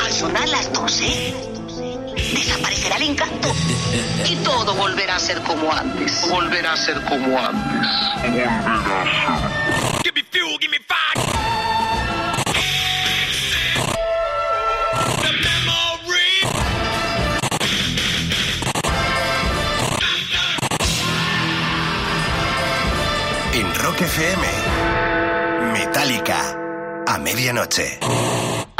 Al sonar las 12, desaparecerá el encanto y todo volverá a ser como antes. Volverá a ser como antes. Volverá a ser. Give me fuel, give me fire. The memory. En Rock FM, Metallica, a medianoche.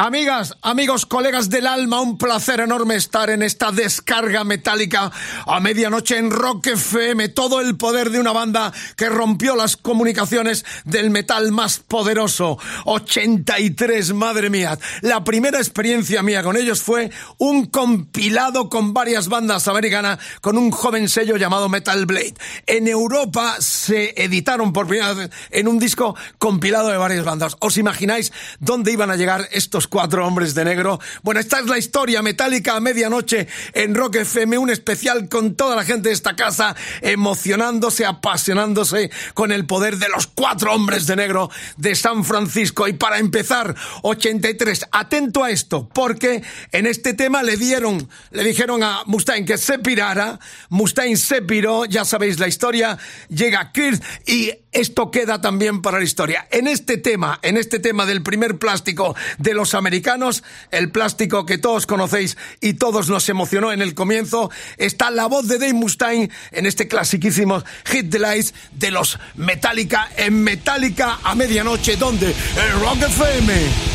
Amigas, amigos, colegas del alma, un placer enorme estar en esta descarga metálica a medianoche en Rock FM. Todo el poder de una banda que rompió las comunicaciones del metal más poderoso. 83, madre mía. La primera experiencia mía con ellos fue un compilado con varias bandas americanas con un joven sello llamado Metal Blade. En Europa se editaron por primera vez en un disco compilado de varias bandas. ¿Os imagináis dónde iban a llegar estos cuatro hombres de negro? Bueno, esta es la historia metálica a medianoche en Rock FM, un especial con toda la gente de esta casa emocionándose, apasionándose con el poder de los cuatro hombres de negro de San Francisco. Y para empezar, 83, atento a esto, porque en este tema le dieron, le dijeron a Mustaine que se pirara, Mustaine se piró, ya sabéis la historia, llega Kirk y esto queda también para la historia. En este tema, en este tema del primer plástico de los americanos, el plástico que todos conocéis y todos nos emocionó en el comienzo, está la voz de Dave Mustaine en este clasiquísimo Hit the de los Metallica en Metallica a medianoche, donde en Rock FM.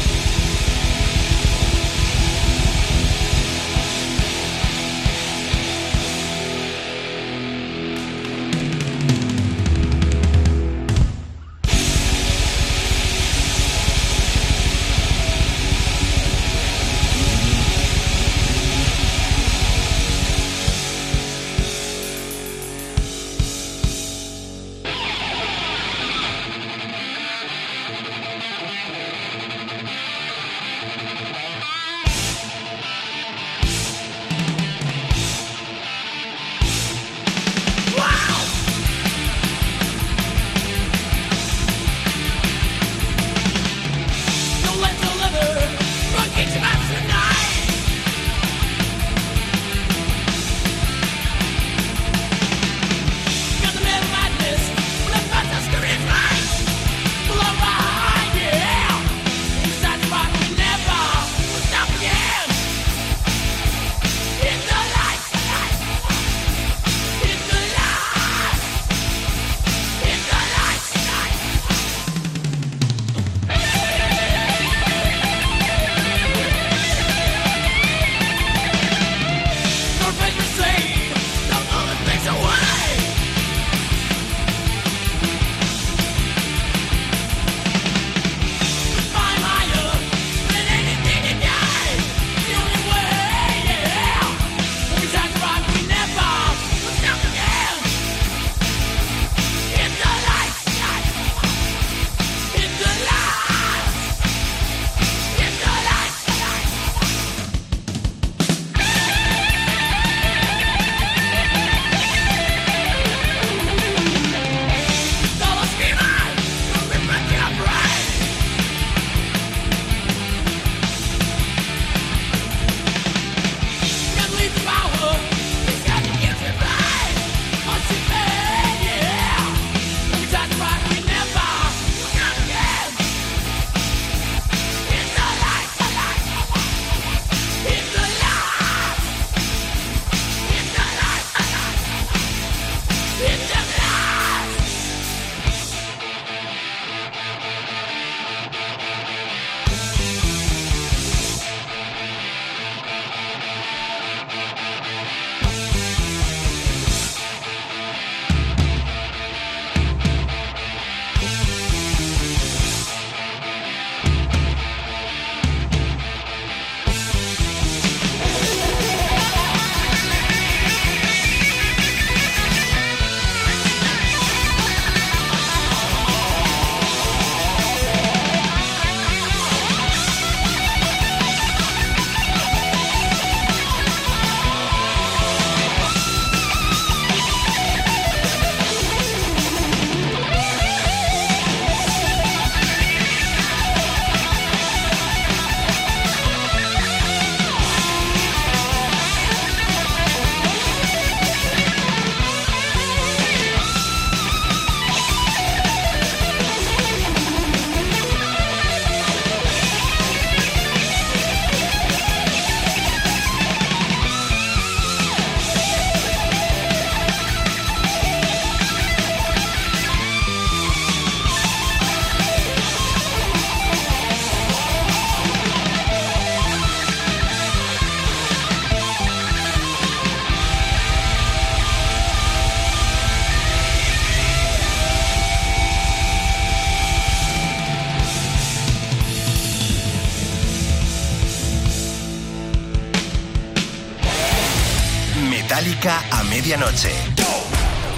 Medianoche.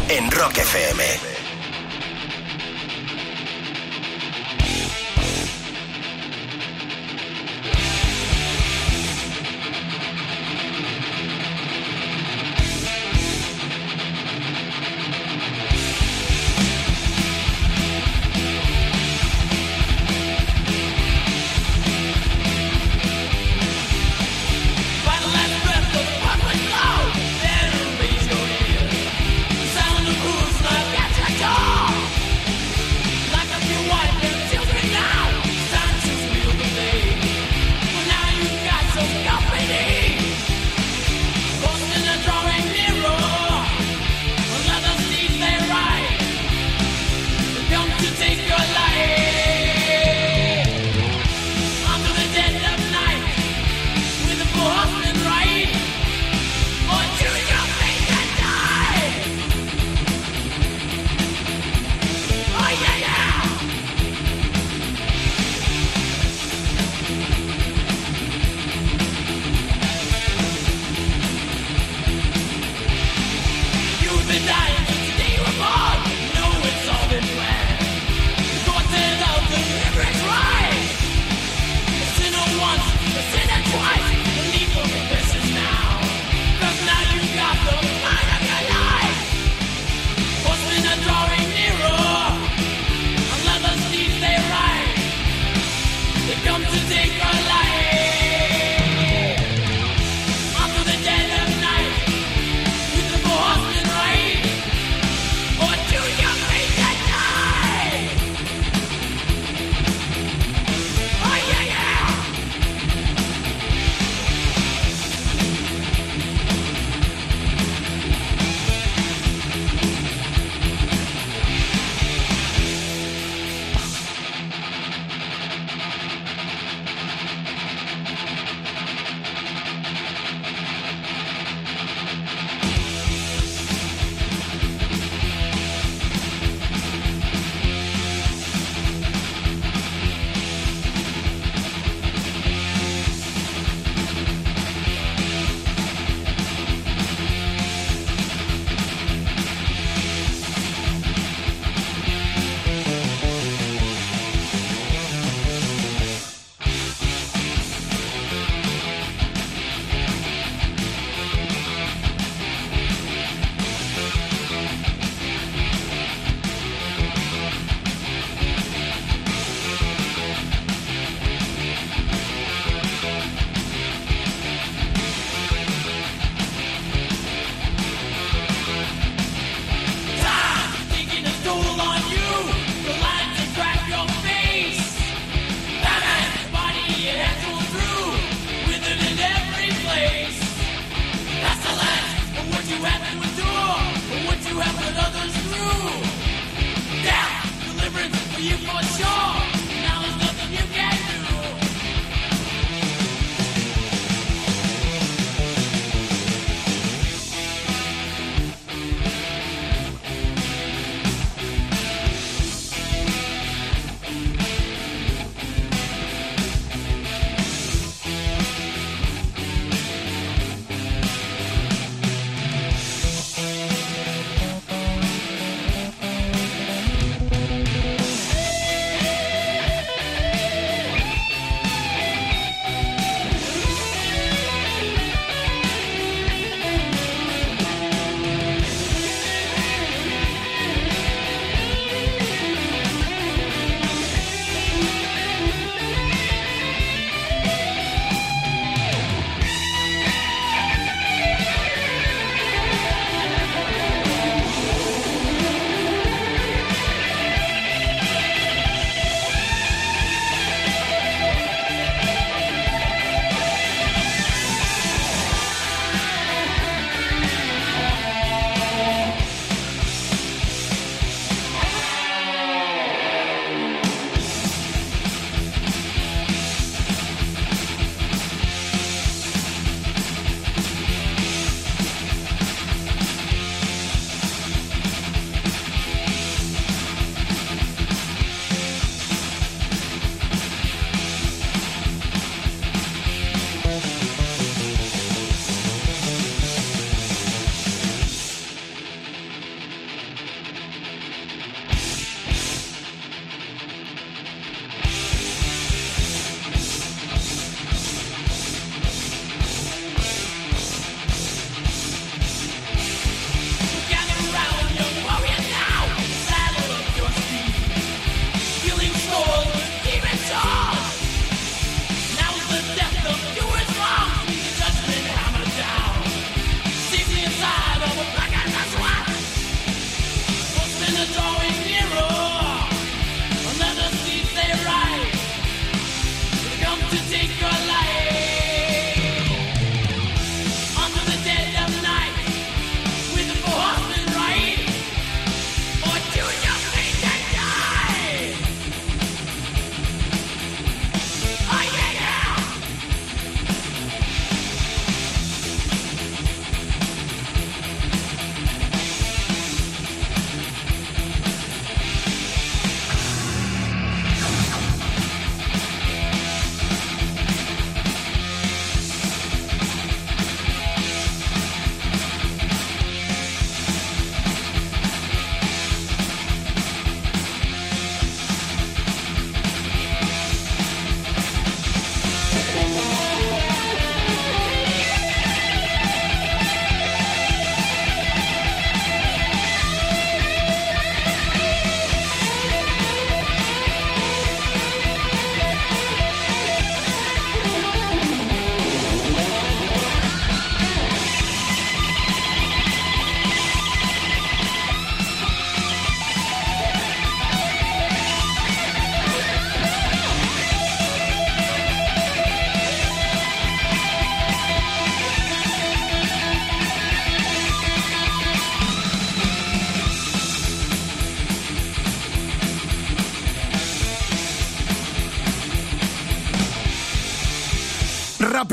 En Rock FM.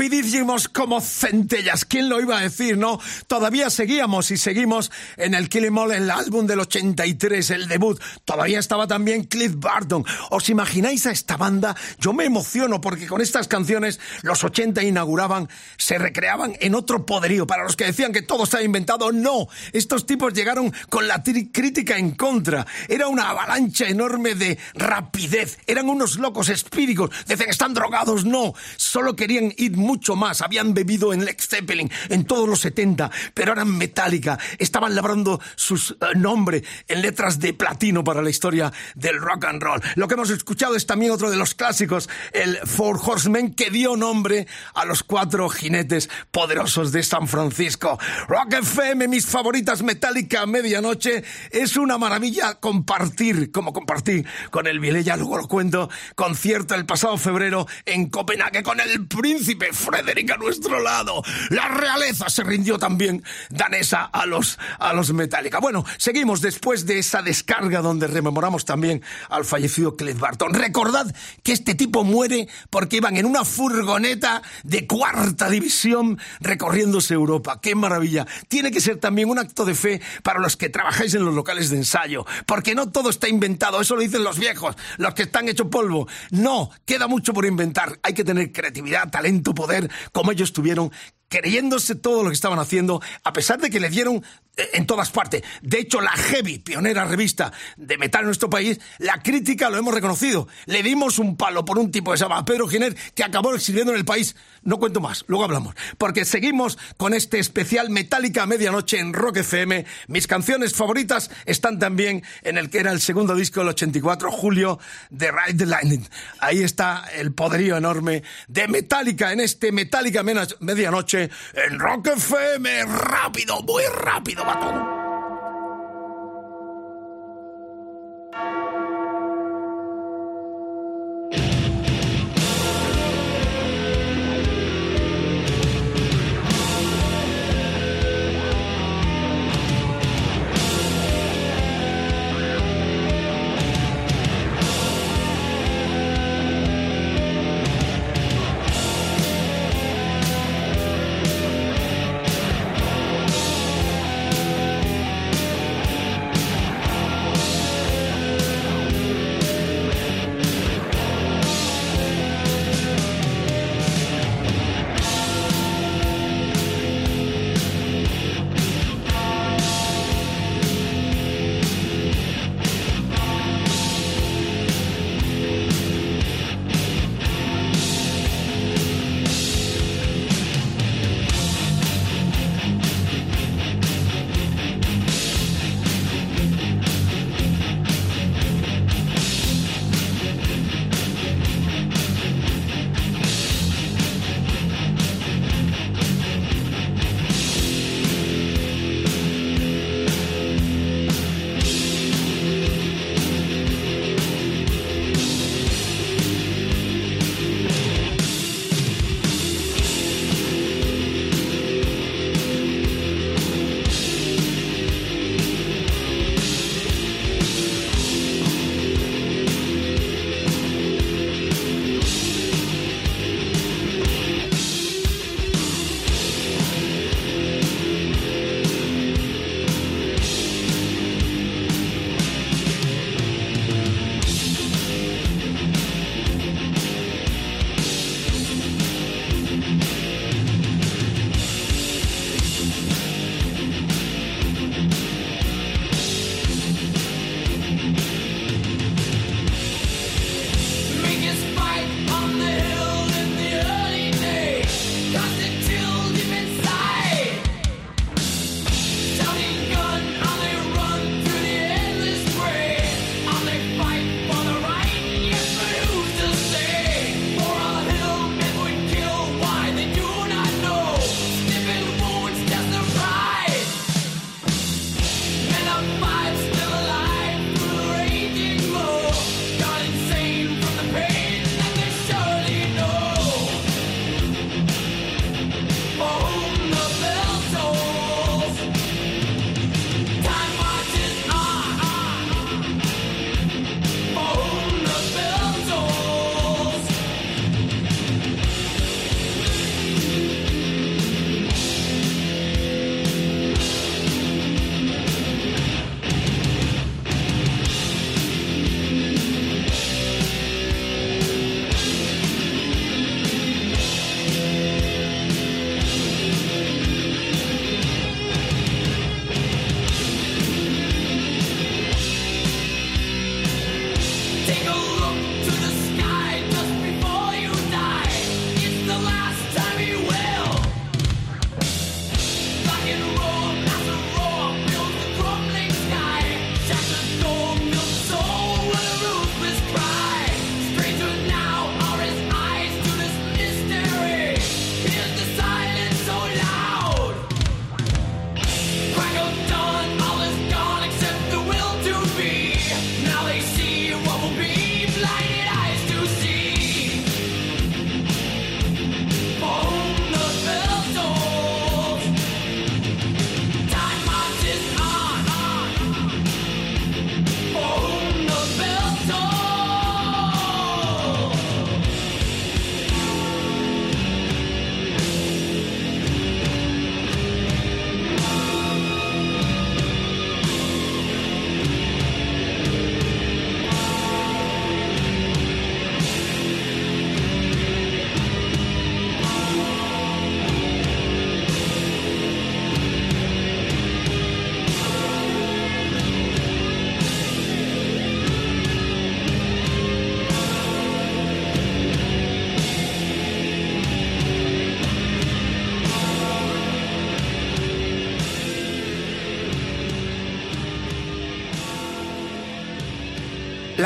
Rapidísimos como centellas. ¿Quién lo iba a decir, no? Todavía seguíamos y seguimos en el Kill 'Em All, el álbum del 83, el debut. Todavía estaba también Cliff Barton. ¿Os imagináis a esta banda? Yo me emociono porque con estas canciones los 80 inauguraban, se recreaban en otro poderío. Para los que decían que todo estaba inventado, no. Estos tipos llegaron con la crítica en contra. Era una avalancha enorme de rapidez. Eran unos locos espíricos. Decían, están drogados. No. Solo querían ir mucho más. Habían bebido en Led Zeppelin en todos los 70, pero eran Metallica. Estaban labrando su nombre en letras de platino para la historia del rock and roll. Lo que hemos escuchado es también otro de los clásicos, el Four Horsemen, que dio nombre a los cuatro jinetes poderosos de San Francisco. Rock FM, mis favoritas Metallica a medianoche. Es una maravilla compartir, como compartí con el Vilella, luego lo cuento, concierto el pasado febrero en Copenhague con el príncipe Frederick a nuestro lado. La realeza se rindió también danesa a los, a los Metallica. Bueno, seguimos después de esa descarga donde rememoramos también al fallecido Cliff Barton. Recordad que este tipo muere porque iban en una furgoneta de cuarta división recorriéndose Europa. ¡Qué maravilla! Tiene que ser también un acto de fe para los que trabajáis en los locales de ensayo, porque no todo está inventado, eso lo dicen los viejos, los que están hechos polvo. No, queda mucho por inventar. Hay que tener creatividad, talento, poder, como ellos tuvieron creyéndose todo lo que estaban haciendo, a pesar de que le dieron eh, en todas partes. De hecho, la Heavy, pionera revista de metal en nuestro país, la crítica lo hemos reconocido. Le dimos un palo por un tipo que se llama Pedro Giner, que acabó exiliando en el país. No cuento más, luego hablamos. Porque seguimos con este especial Metallica a medianoche en Rock FM. Mis canciones favoritas están también en el que era el segundo disco del 84, Julio, de Ride the Lightning. Ahí está el poderío enorme de Metallica en este Metallica Mena- medianoche en Rock FM. Rápido, muy rápido va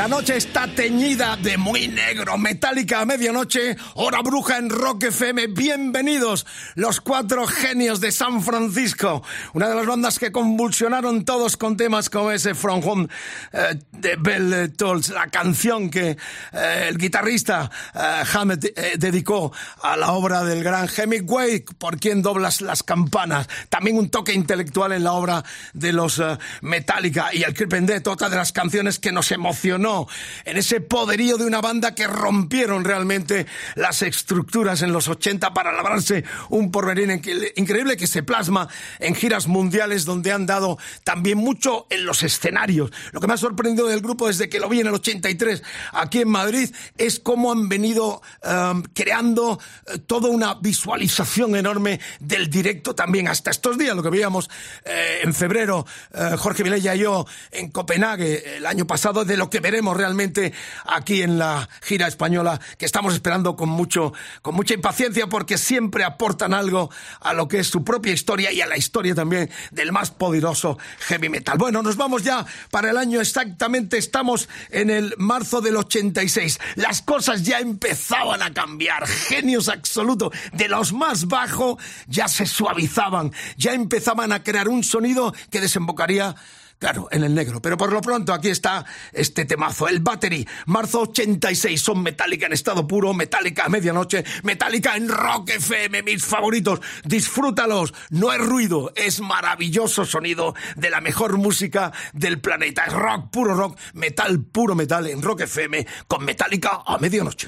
La noche está teñida de muy negro. Metálica a medianoche, hora bruja en Rock FM. Bienvenidos los cuatro genios de San Francisco. Una de las bandas que convulsionaron todos con temas como ese From Home eh, de Bell Tolls, la canción que eh, el guitarrista eh, Hammett eh, dedicó a la obra del gran Hemingway, por quien doblas las campanas. También un toque intelectual en la obra de los Metallica y el Creep Death, otra de las canciones que nos emocionó en ese poderío de una banda que rompieron realmente las estructuras en los 80 para labrarse un porvenir increíble que se plasma en giras mundiales donde han dado también mucho en los escenarios. Lo que me ha sorprendido del grupo desde que lo vi en el 83 aquí en Madrid es cómo han venido um, creando eh, toda una visualización enorme del directo también hasta estos días, lo que veíamos eh, en febrero eh, Jorge Vilella y yo en Copenhague el año pasado, de lo que veremos realmente aquí en la gira española, que estamos esperando con mucho, con mucha impaciencia, porque siempre aportan algo a lo que es su propia historia y a la historia también del más poderoso heavy metal. Bueno, nos vamos ya para el año exactamente, estamos en el marzo del 86. Las cosas ya empezaban a cambiar, genios absolutos, de los más bajos ya se suavizaban, ya empezaban a crear un sonido que desembocaría Claro, en el negro. Pero por lo pronto aquí está este temazo, el Battery. Marzo 86, son Metallica en estado puro, Metallica a medianoche, Metallica en Rock FM, mis favoritos. Disfrútalos. No es ruido, es maravilloso sonido de la mejor música del planeta. Es rock, puro rock, metal, puro metal en Rock FM con Metallica a medianoche.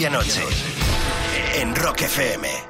Medianoche. En Rock FM.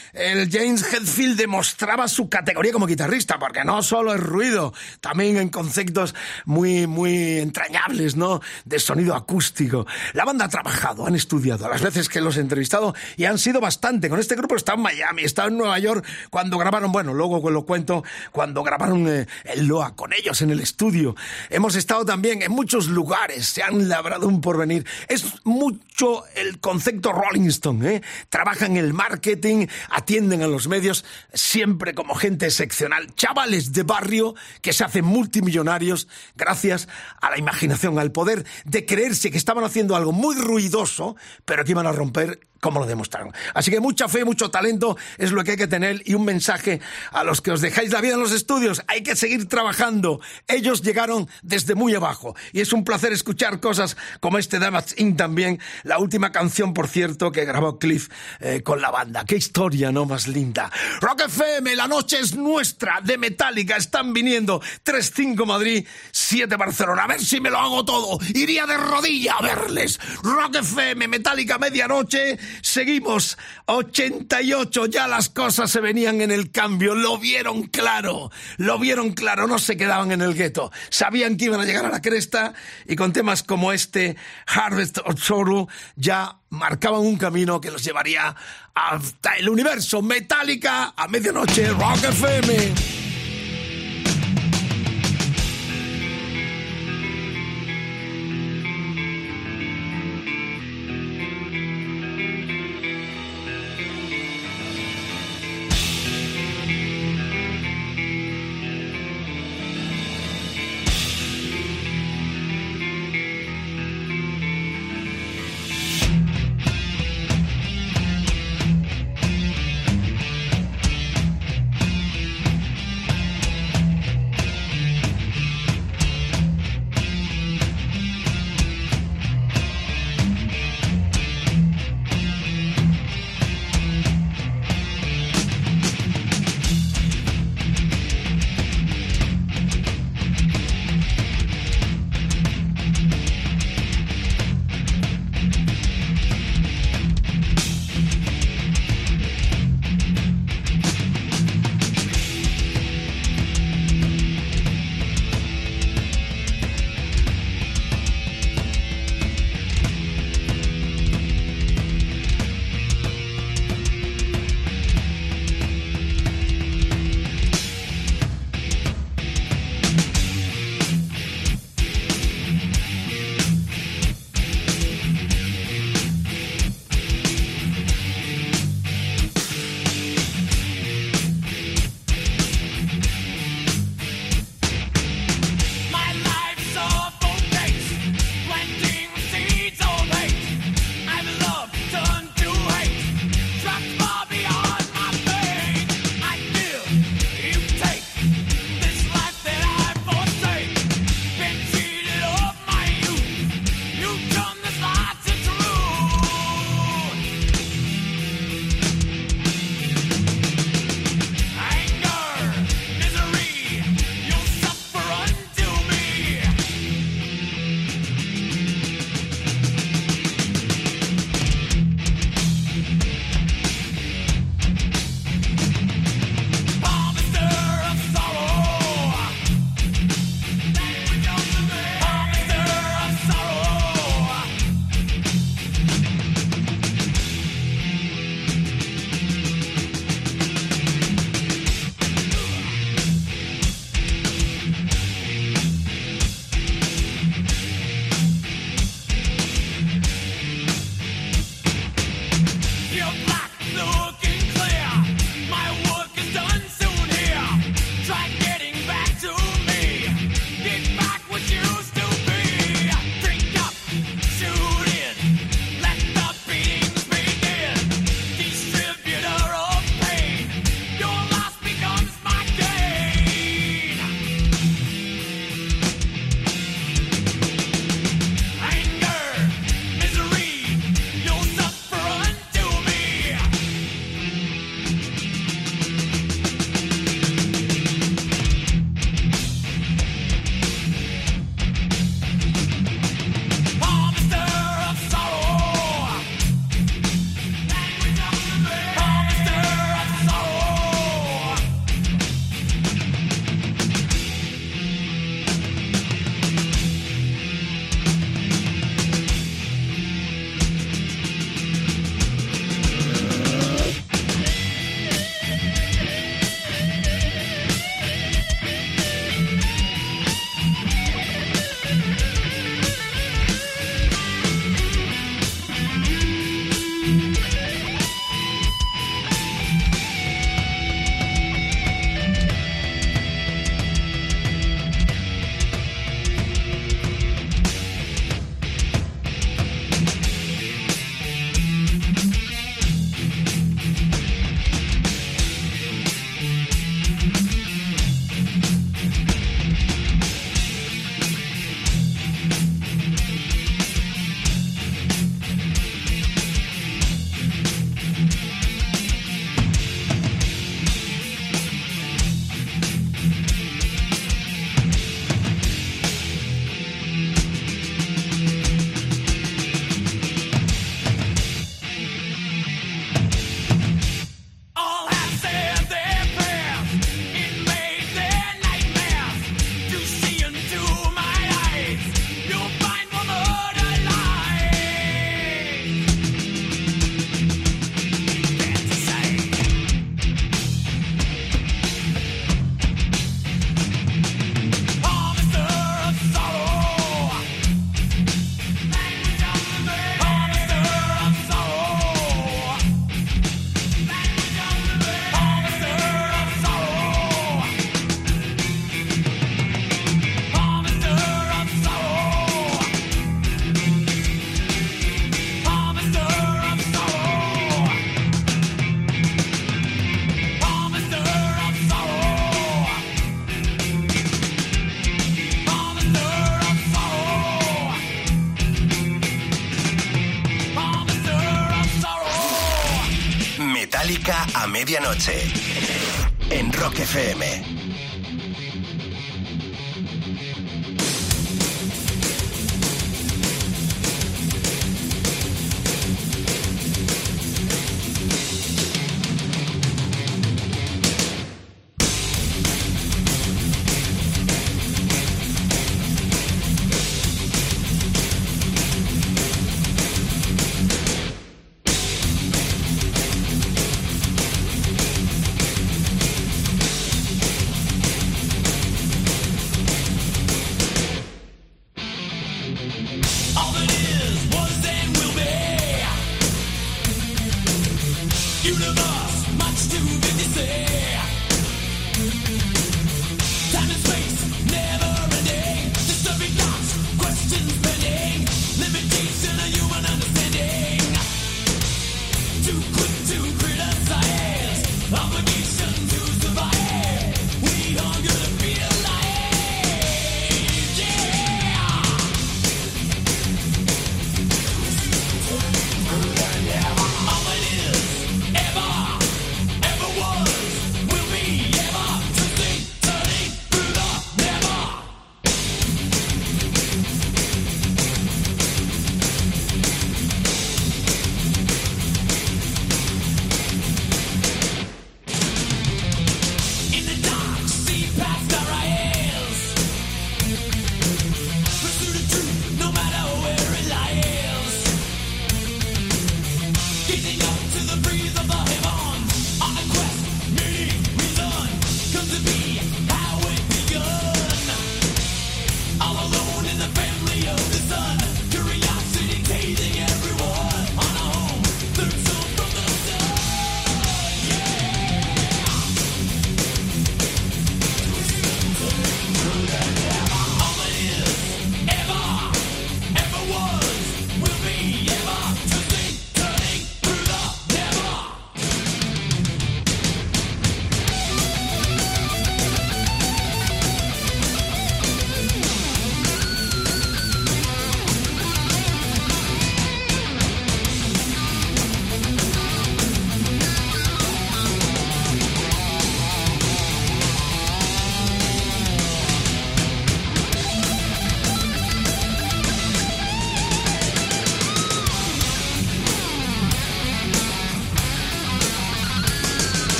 el James Hetfield demostraba su categoría como guitarrista, porque no solo es ruido, también en conceptos muy, muy entrañables, ¿no? De sonido acústico. La banda ha trabajado, han estudiado, las veces que los he entrevistado, y han sido bastante. Con este grupo está en Miami, está en Nueva York, cuando grabaron, bueno, luego lo cuento, cuando grabaron eh, el Loa con ellos en el estudio. Hemos estado también en muchos lugares, se han labrado un porvenir. Es mucho el concepto Rolling Stone, ¿eh? Trabajan el marketing, atienden a los medios, siempre como gente excepcional. Chavales de barrio que se hacen multimillonarios gracias a la imaginación, al poder de creerse que estaban haciendo algo muy ruidoso, pero que iban a romper como lo demostraron. Así que mucha fe, mucho talento es lo que hay que tener y un mensaje a los que os dejáis la vida en los estudios. Hay que seguir trabajando. Ellos llegaron desde muy abajo y es un placer escuchar cosas como este Damage Inc. también. La última canción, por cierto, que grabó Cliff eh, con la banda. Qué historia, ¿no? Más linda. Rock FM, la noche es nuestra, de Metallica. Están viniendo 3-5 Madrid, 7 Barcelona. A ver si me lo hago todo. Iría de rodilla a verles. Rock FM, Metallica, medianoche. Seguimos. 88, ya las cosas se venían en el cambio. Lo vieron claro. Lo vieron claro. No se quedaban en el gueto. Sabían que iban a llegar a la cresta y con temas como este, Harvest of Sorrow, ya marcaban un camino que los llevaría hasta el universo. Metallica a medianoche, Rock FM.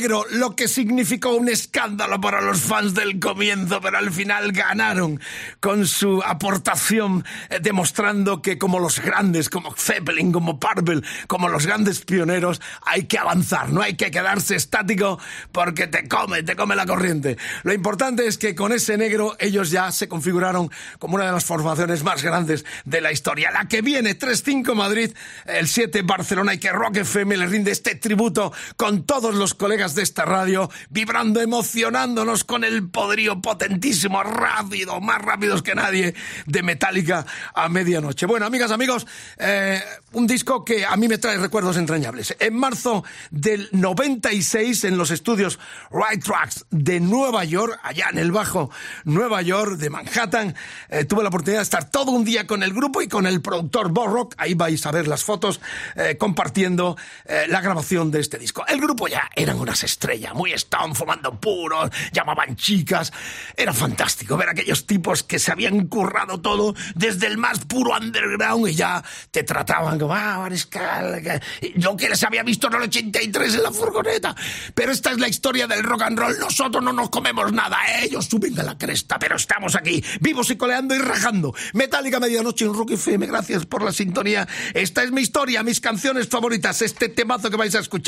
Negro, lo que significó un escándalo para los fans del comienzo, pero al final ganaron con su aportación, eh, demostrando que como los grandes, como Zeppelin, como Purple, como los grandes pioneros, hay que avanzar, no hay que quedarse estático porque te come, te come la corriente. Lo importante es que con ese negro ellos ya se configuraron como una de las formaciones más grandes de la historia. La que viene, 3-5 Madrid, el 7 Barcelona y que Rock FM le rinde este tributo con todos los colegas de esta radio, vibrando, emocionándonos con el poderío potentísimo, rápido, más rápidos que nadie, de Metallica a medianoche. Bueno, amigas, amigos, eh, un disco que a mí me trae recuerdos entrañables. En marzo del 96, en los estudios Right Tracks de Nueva York, allá en el bajo Nueva York de Manhattan, eh, tuve la oportunidad de estar todo un día con el grupo y con el productor Borrock, ahí vais a ver las fotos, eh, compartiendo eh, la grabación de este disco. El grupo ya eran unas estrellas, muy stone, fumando puros, llamaban chicas, era fantástico ver aquellos tipos que se habían currado todo desde el más puro underground y ya te trataban como, ah, Mariscal, yo que les había visto en el 83 en la furgoneta, pero esta es la historia del rock and roll, nosotros no nos comemos nada, ellos suben a la cresta, pero estamos aquí, vivos y coleando y rajando. Metallica Medianoche en Rock FM, gracias por la sintonía. Esta es mi historia, mis canciones favoritas, este temazo que vais a escuchar,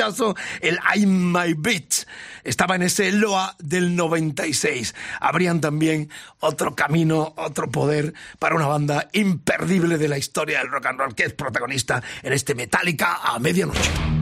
el I'm My Beat, estaba en ese Loa del 96. Habrían también otro camino, otro poder para una banda imperdible de la historia del rock and roll que es protagonista en este Metallica a medianoche.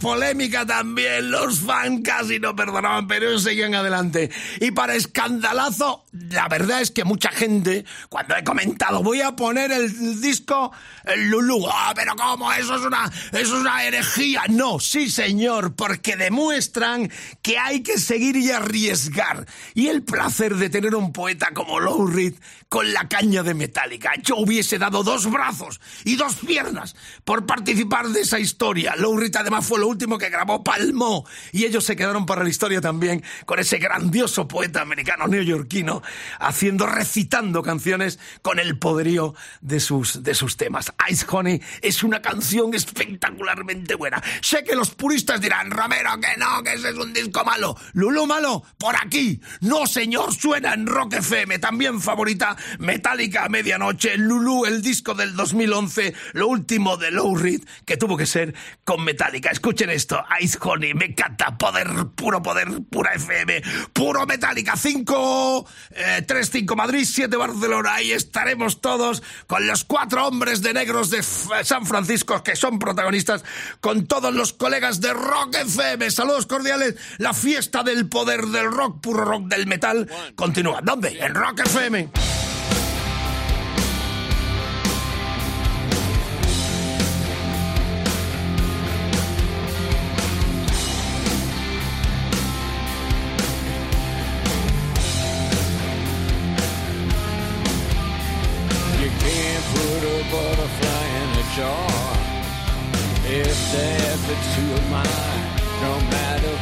Polémica también. Los fans casi no perdonaban, pero seguían adelante. Y para escandalazo, la verdad es que mucha gente, cuando he comentado, voy a poner el disco el Lulú. Ah, pero ¿cómo? Eso es una, eso es una herejía. No, sí, señor, porque demuestran que hay que seguir y arriesgar. Y el placer de tener un poeta como Lou Reed con la caña de Metallica. Yo hubiese dado dos brazos y dos piernas por participar de esa historia. Lou Reed además fue lo último que grabó Palmo y ellos se quedaron para la historia también con ese grandioso poeta americano neoyorquino haciendo, recitando canciones con el poderío de sus, de sus temas. Ice Honey es una canción espectacularmente buena. Sé que los puristas dirán, Romero, que no, que ese es un disco malo. Lulu malo, por aquí. No, señor, suena en Rock FM, también favorita Metallica a medianoche, Lulu, el disco del 2011, lo último de Low Reed, que tuvo que ser con Metallica. Escuchen esto, Ice Honey, me encanta, poder, puro poder, pura FM, puro Metallica, 5, 3, 5 Madrid, 7 Barcelona, ahí estaremos todos con los cuatro hombres de negros de San Francisco que son protagonistas, con todos los colegas de Rock FM. Saludos cordiales, la fiesta del poder del rock, puro rock del metal, continúa. ¿Dónde? En Rock FM.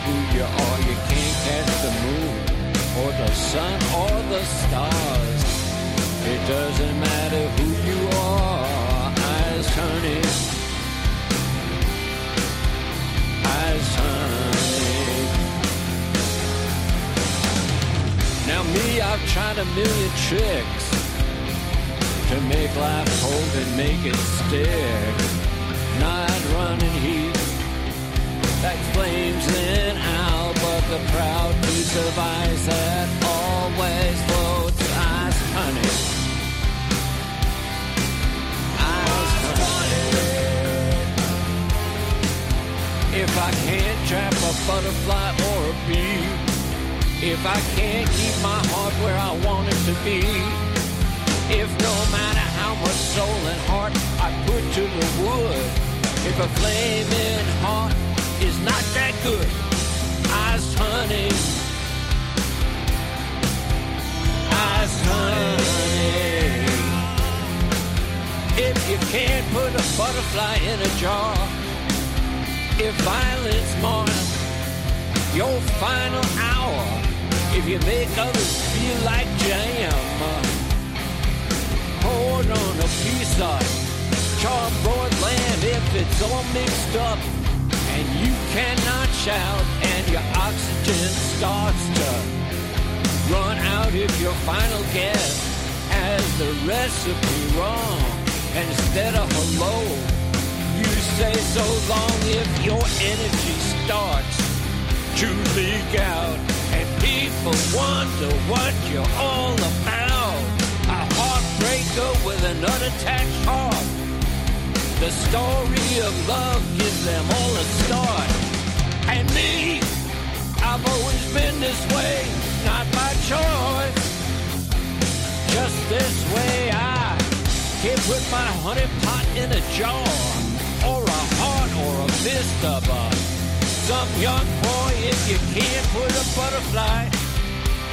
Who you are, you can't catch the moon or the sun or the stars. It doesn't matter who you are. Eyes turning. Eyes turning. Now me, I've tried a million tricks to make life hold and make it stick. Night running heat like flames in out, but the proud piece of ice that always floats. Ice honey. Honey. If I can't trap a butterfly or a bee, if I can't keep my heart where I want it to be, if no matter how much soul and heart I put to the wood, if a flaming heart is not that good, ice honey, ice honey. If you can't put a butterfly in a jar, if violence marks your final hour, if you make others feel like jam poured on a piece of charbroiled land if it's all mixed up and you cannot shout and your oxygen starts to run out if your final guess has the recipe wrong. And instead of hello you say so long if your energy starts to leak out. And people wonder what you're all about. A heartbreaker with an unattached heart. The story of love gives them all a start. And me, I've always been this way, not by choice. Just this way I can put my honey pot in a jar, or a heart, or a fist of a some young boy. If you can't put a butterfly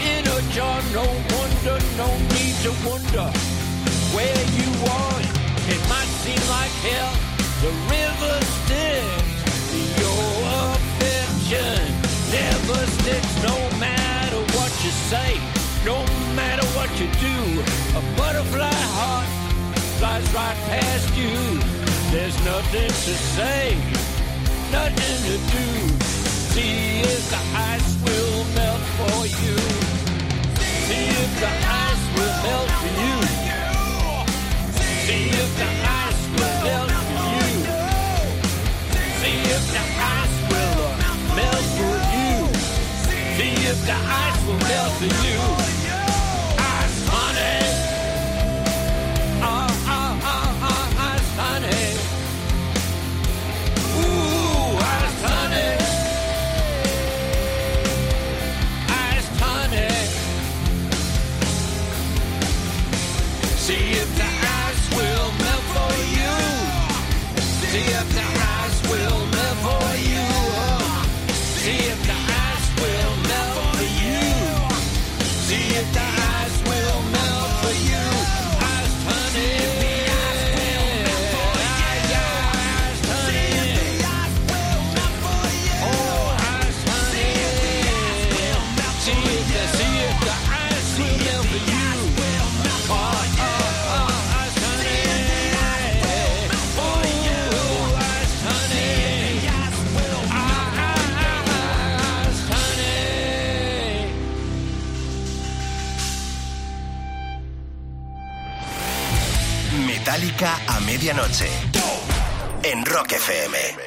in a jar. No wonder, no need to wonder where you are. It might seem like hell, the river sticks. Your affection never sticks, no matter what you say, no matter what you do. A butterfly heart flies right past you. There's nothing to say, nothing to do. See if the ice will melt for you. See if the ice will melt for you. See if the ice will melt for you. See if the ice will melt for you. See if the ice will melt for you. Medianoche. En Rock FM.